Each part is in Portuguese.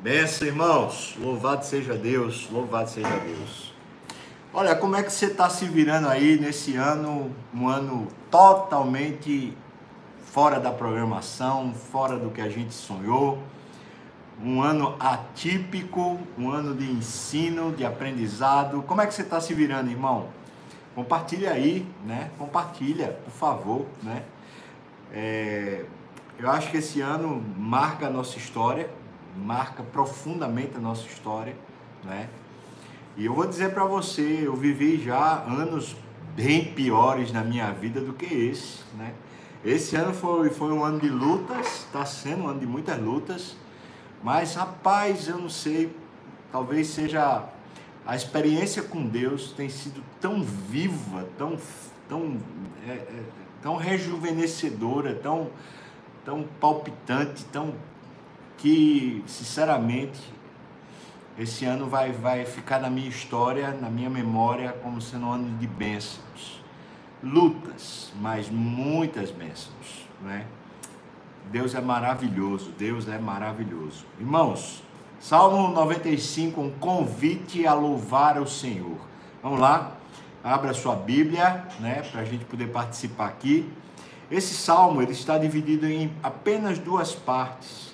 Benção, irmãos. Louvado seja Deus, louvado seja Deus. Olha, como é que você está se virando aí nesse ano, um ano totalmente fora da programação, fora do que a gente sonhou, um ano atípico, um ano de ensino, de aprendizado. Como é que você está se virando, irmão? Compartilha aí, né? Compartilha, por favor, né? É, eu acho que esse ano marca a nossa história, marca profundamente a nossa história, né? E eu vou dizer para você, eu vivi já anos bem piores na minha vida do que esse, né? Esse ano foi, foi um ano de lutas, está sendo um ano de muitas lutas, mas rapaz, eu não sei, talvez seja a experiência com Deus tem sido tão viva, tão, tão, é, é, tão rejuvenescedora, tão, tão palpitante, tão que, sinceramente, esse ano vai, vai ficar na minha história, na minha memória, como sendo um ano de bênçãos. Lutas, mas muitas bênçãos, né? Deus é maravilhoso, Deus é maravilhoso. Irmãos, Salmo 95, um convite a louvar o Senhor. Vamos lá, abra sua Bíblia, né, para a gente poder participar aqui. Esse salmo ele está dividido em apenas duas partes.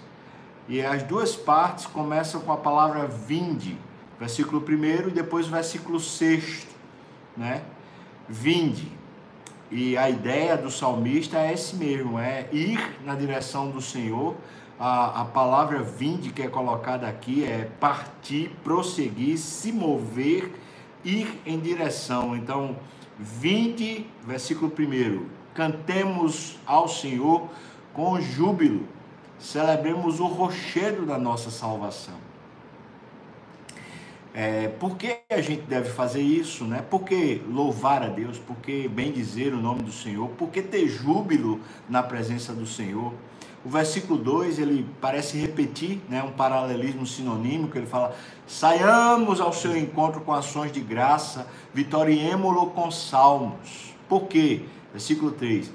E as duas partes começam com a palavra vinde, versículo 1 e depois versículo 6, né? Vinde. E a ideia do salmista é esse mesmo, é ir na direção do Senhor. A, a palavra vinde que é colocada aqui é partir, prosseguir, se mover, ir em direção. Então, vinde, versículo 1, cantemos ao Senhor com júbilo, celebremos o rochedo da nossa salvação. É, por que a gente deve fazer isso? Né? Por que louvar a Deus? Por que bem dizer o nome do Senhor? Por que ter júbilo na presença do Senhor? O versículo 2, ele parece repetir né, um paralelismo sinonímico, ele fala, saiamos ao seu encontro com ações de graça, vitoriemo-lo com salmos. Por quê? Versículo 3,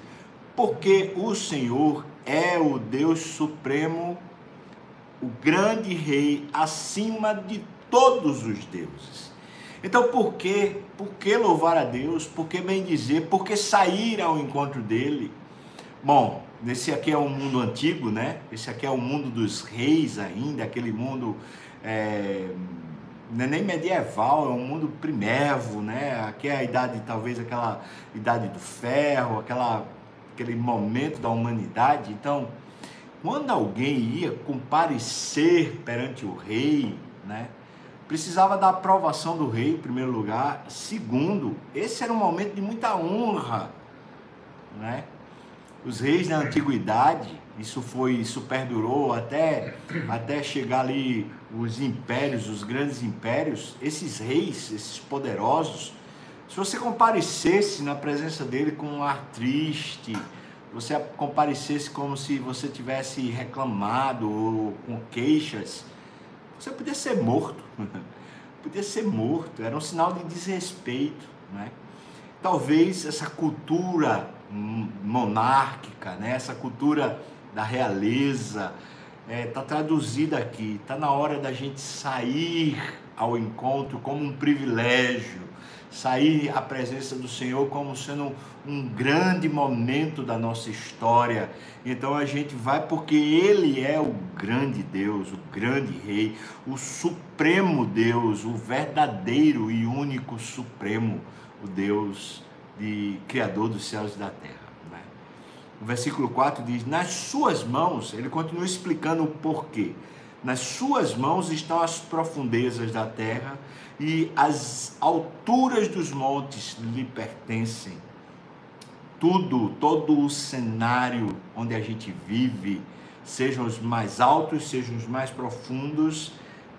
porque o Senhor é o Deus supremo, o grande rei, acima de todos os deuses. Então, por que, por que louvar a Deus? Por que bem dizer? Por que sair ao encontro dele? Bom, esse aqui é um mundo antigo, né? Esse aqui é o mundo dos reis ainda, aquele mundo é, não é nem medieval, é um mundo primevo, né? Aqui é a idade, talvez aquela idade do ferro, aquela, aquele momento da humanidade. Então, quando alguém ia comparecer perante o rei, né? precisava da aprovação do rei, em primeiro lugar. Segundo, esse era um momento de muita honra, né? Os reis na antiguidade, isso foi, isso perdurou até até chegar ali os impérios, os grandes impérios, esses reis, esses poderosos, se você comparecesse na presença dele com um ar triste, você comparecesse como se você tivesse reclamado ou com queixas, você podia ser morto. podia ser morto. Era um sinal de desrespeito. Né? Talvez essa cultura monárquica, né? essa cultura da realeza, está é, tá traduzida aqui. Está na hora da gente sair ao encontro como um privilégio, sair à presença do Senhor como sendo um grande momento da nossa história. Então a gente vai porque Ele é o grande Deus, o grande Rei, o Supremo Deus, o verdadeiro e único Supremo, o Deus de Criador dos céus e da terra. Né? O versículo 4 diz: Nas suas mãos, ele continua explicando o porquê. Nas suas mãos estão as profundezas da terra e as alturas dos montes lhe pertencem tudo, todo o cenário onde a gente vive, sejam os mais altos, sejam os mais profundos,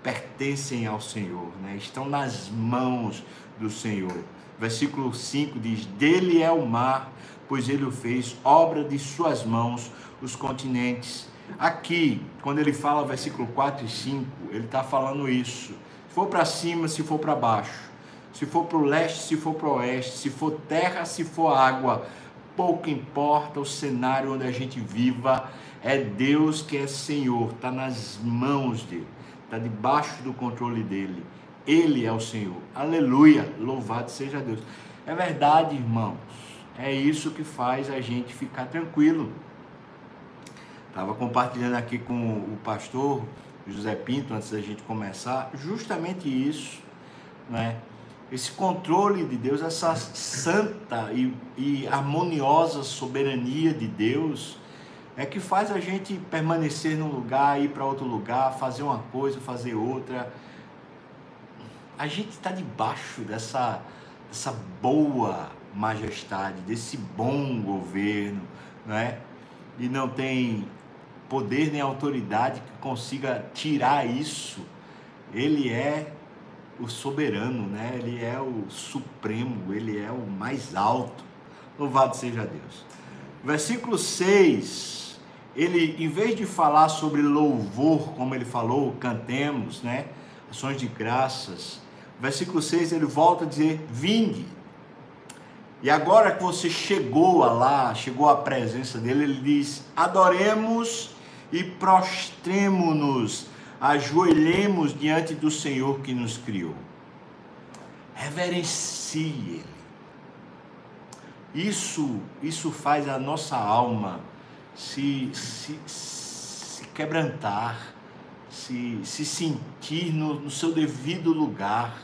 pertencem ao Senhor, né? estão nas mãos do Senhor. Versículo 5 diz: Dele é o mar, pois ele o fez, obra de suas mãos, os continentes. Aqui, quando ele fala versículo 4 e 5, ele está falando isso. Se for para cima, se for para baixo, se for para o leste, se for para o oeste, se for terra, se for água, pouco importa o cenário onde a gente viva, É Deus que é Senhor, está nas mãos dele, está debaixo do controle dele. Ele é o Senhor. Aleluia! Louvado seja Deus. É verdade, irmãos. É isso que faz a gente ficar tranquilo. Estava compartilhando aqui com o pastor José Pinto antes da gente começar, justamente isso, né? Esse controle de Deus, essa santa e, e harmoniosa soberania de Deus, é que faz a gente permanecer num lugar, ir para outro lugar, fazer uma coisa, fazer outra. A gente está debaixo dessa, dessa boa majestade, desse bom governo, né? E não tem poder nem autoridade que consiga tirar isso. Ele é o soberano, né? Ele é o supremo, ele é o mais alto. Louvado seja Deus. Versículo 6, ele em vez de falar sobre louvor, como ele falou, cantemos, né? Ações de graças. Versículo 6, ele volta a dizer: "Vinde". E agora que você chegou lá, chegou à presença dele, ele diz: "Adoremos e prostremo-nos, ajoelhemos diante do Senhor que nos criou. Reverencie Ele. Isso, isso faz a nossa alma se, se, se quebrantar, se, se sentir no, no seu devido lugar,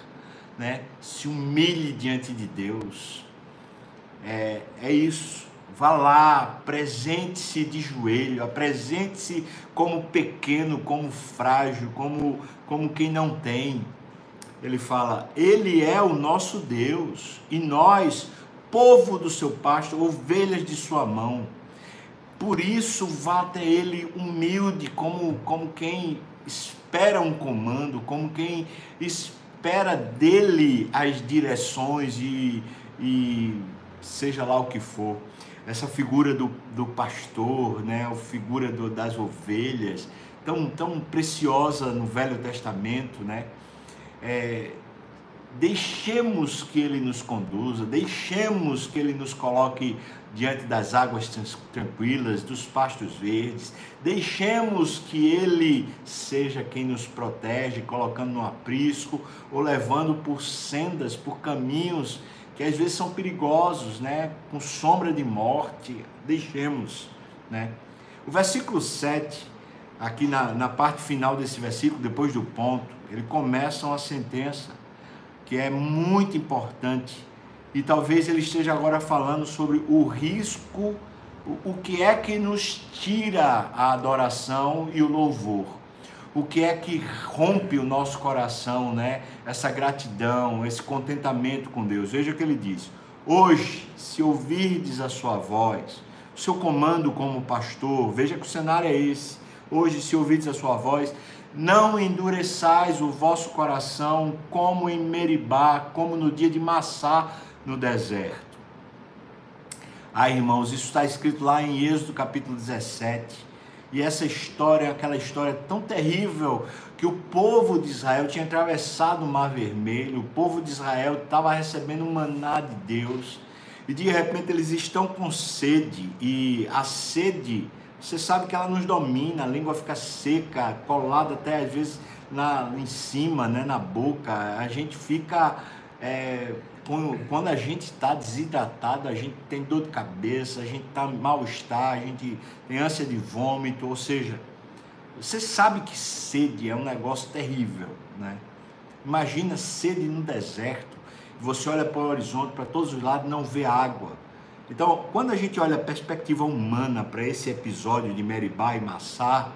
né? se humilhe diante de Deus. É, é isso. Vá lá, apresente-se de joelho, apresente-se como pequeno, como frágil, como, como quem não tem. Ele fala: Ele é o nosso Deus e nós, povo do seu pasto, ovelhas de sua mão. Por isso, vá até Ele humilde, como, como quem espera um comando, como quem espera dele as direções e, e seja lá o que for essa figura do, do pastor, né, a figura do, das ovelhas, tão, tão preciosa no Velho Testamento, né? É, deixemos que Ele nos conduza, deixemos que Ele nos coloque diante das águas tranquilas, dos pastos verdes, deixemos que Ele seja quem nos protege, colocando no aprisco ou levando por sendas, por caminhos que às vezes são perigosos, né? com sombra de morte, deixemos. Né? O versículo 7, aqui na, na parte final desse versículo, depois do ponto, ele começa uma sentença que é muito importante e talvez ele esteja agora falando sobre o risco, o, o que é que nos tira a adoração e o louvor o que é que rompe o nosso coração, né? Essa gratidão, esse contentamento com Deus. Veja o que ele diz: Hoje, se ouvirdes a sua voz, o seu comando como pastor, veja que o cenário é esse. Hoje, se ouvirdes a sua voz, não endureçais o vosso coração como em Meribá, como no dia de Massá no deserto. Ah, irmãos, isso está escrito lá em Êxodo capítulo 17. E essa história, aquela história tão terrível que o povo de Israel tinha atravessado o Mar Vermelho, o povo de Israel estava recebendo o maná de Deus, e de repente eles estão com sede, e a sede, você sabe que ela nos domina, a língua fica seca, colada até às vezes na, em cima, né, na boca, a gente fica é, quando a gente está desidratado, a gente tem dor de cabeça, a gente está mal-estar, a gente tem ânsia de vômito, ou seja, você sabe que sede é um negócio terrível, né? Imagina sede no deserto, você olha para o horizonte, para todos os lados, não vê água. Então, quando a gente olha a perspectiva humana para esse episódio de Meribá e Massá,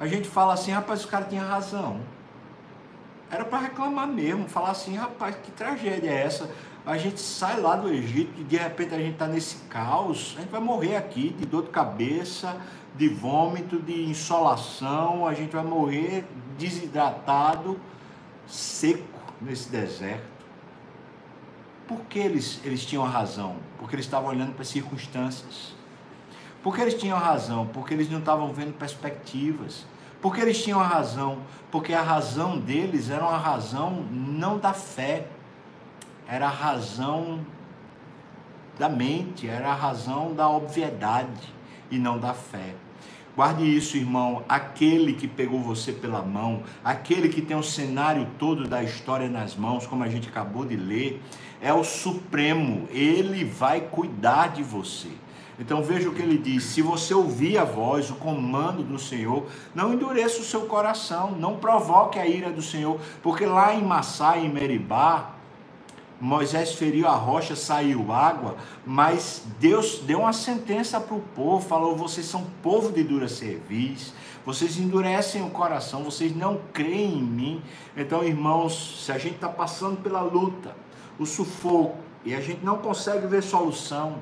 a gente fala assim, rapaz, o cara tinha razão era para reclamar mesmo, falar assim, rapaz, que tragédia é essa? A gente sai lá do Egito e de repente a gente está nesse caos, a gente vai morrer aqui de dor de cabeça, de vômito, de insolação, a gente vai morrer desidratado, seco nesse deserto. Por que eles, eles tinham razão? Porque eles estavam olhando para as circunstâncias. Por que eles tinham razão? Porque eles não estavam vendo perspectivas. Porque eles tinham a razão, porque a razão deles era uma razão não da fé, era a razão da mente, era a razão da obviedade e não da fé. Guarde isso, irmão. Aquele que pegou você pela mão, aquele que tem o cenário todo da história nas mãos, como a gente acabou de ler, é o Supremo. Ele vai cuidar de você. Então veja o que ele diz: se você ouvir a voz, o comando do Senhor, não endureça o seu coração, não provoque a ira do Senhor, porque lá em Massá, em Meribá, Moisés feriu a rocha, saiu água, mas Deus deu uma sentença para o povo, falou: vocês são povo de dura cerviz, vocês endurecem o coração, vocês não creem em mim. Então, irmãos, se a gente está passando pela luta, o sufoco, e a gente não consegue ver solução,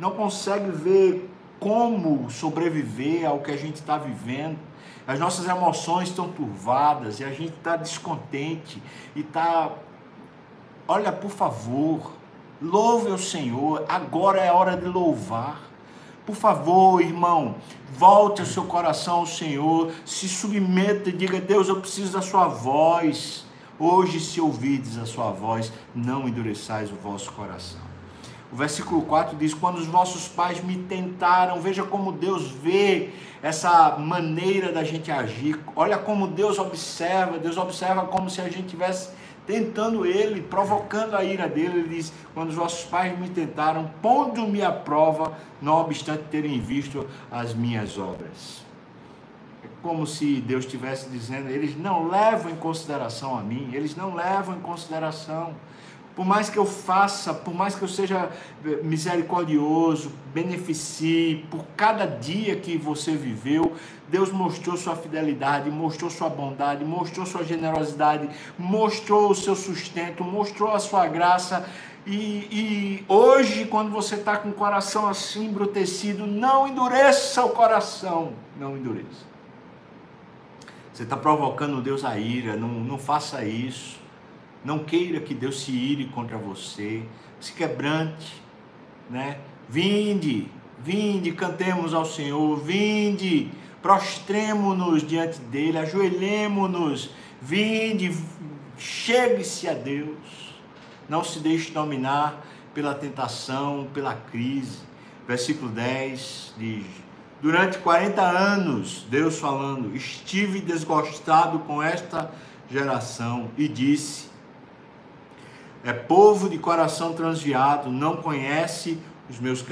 não consegue ver como sobreviver ao que a gente está vivendo, as nossas emoções estão turvadas e a gente está descontente e está Olha, por favor, louve o Senhor. Agora é hora de louvar. Por favor, irmão, volte o seu coração ao Senhor, se submeta e diga: Deus, eu preciso da sua voz. Hoje, se ouvides a sua voz, não endureçais o vosso coração. O versículo 4 diz: Quando os vossos pais me tentaram, veja como Deus vê essa maneira da gente agir. Olha como Deus observa. Deus observa como se a gente tivesse tentando ele, provocando a ira dele. Ele diz: Quando os vossos pais me tentaram, pondo-me à prova, não obstante terem visto as minhas obras. É como se Deus estivesse dizendo: eles não levam em consideração a mim, eles não levam em consideração por mais que eu faça, por mais que eu seja eh, misericordioso, beneficie, por cada dia que você viveu, Deus mostrou sua fidelidade, mostrou sua bondade, mostrou sua generosidade, mostrou o seu sustento, mostrou a sua graça. E, e hoje, quando você está com o coração assim embrutecido, não endureça o coração, não endureça. Você está provocando Deus a ira, não, não faça isso. Não queira que Deus se ire contra você. Se quebrante, né? Vinde, vinde, cantemos ao Senhor. Vinde, prostremo-nos diante dele, ajoelhemo-nos. Vinde, chegue-se a Deus. Não se deixe dominar pela tentação, pela crise. Versículo 10 diz: Durante 40 anos, Deus falando, estive desgostado com esta geração e disse: é povo de coração transviado, não conhece os meus,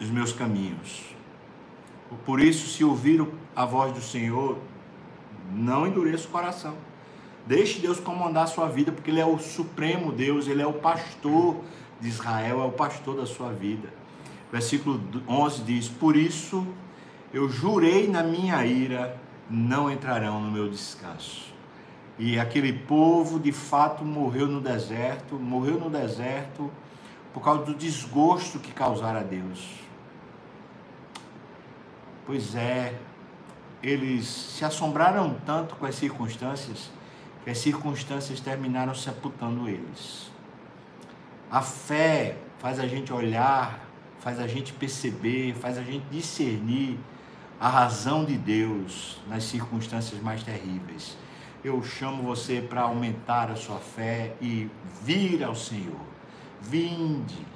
os meus caminhos. Por isso, se ouvir a voz do Senhor, não endureça o coração. Deixe Deus comandar a sua vida, porque Ele é o supremo Deus, Ele é o pastor de Israel, é o pastor da sua vida. Versículo 11 diz: Por isso eu jurei na minha ira, não entrarão no meu descanso. E aquele povo de fato morreu no deserto, morreu no deserto por causa do desgosto que causaram a Deus. Pois é, eles se assombraram tanto com as circunstâncias que as circunstâncias terminaram sepultando eles. A fé faz a gente olhar, faz a gente perceber, faz a gente discernir a razão de Deus nas circunstâncias mais terríveis eu chamo você para aumentar a sua fé e vir ao Senhor. Vinde,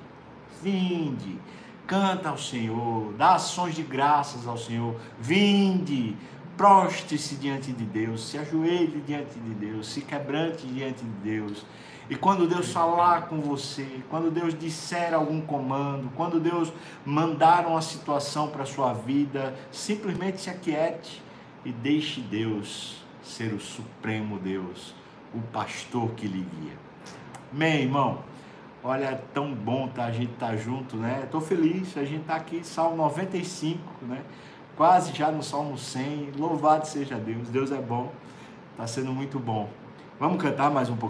vinde, canta ao Senhor, dá ações de graças ao Senhor. Vinde, proste-se diante de Deus, se ajoelhe diante de Deus, se quebrante diante de Deus. E quando Deus falar com você, quando Deus disser algum comando, quando Deus mandar uma situação para a sua vida, simplesmente se aquiete e deixe Deus ser o supremo Deus, o pastor que lhe guia. Amém, irmão? Olha, é tão bom tá, a gente estar tá junto, né? Estou feliz, a gente está aqui, Salmo 95, né? Quase já no Salmo 100. Louvado seja Deus, Deus é bom, está sendo muito bom. Vamos cantar mais um pouco.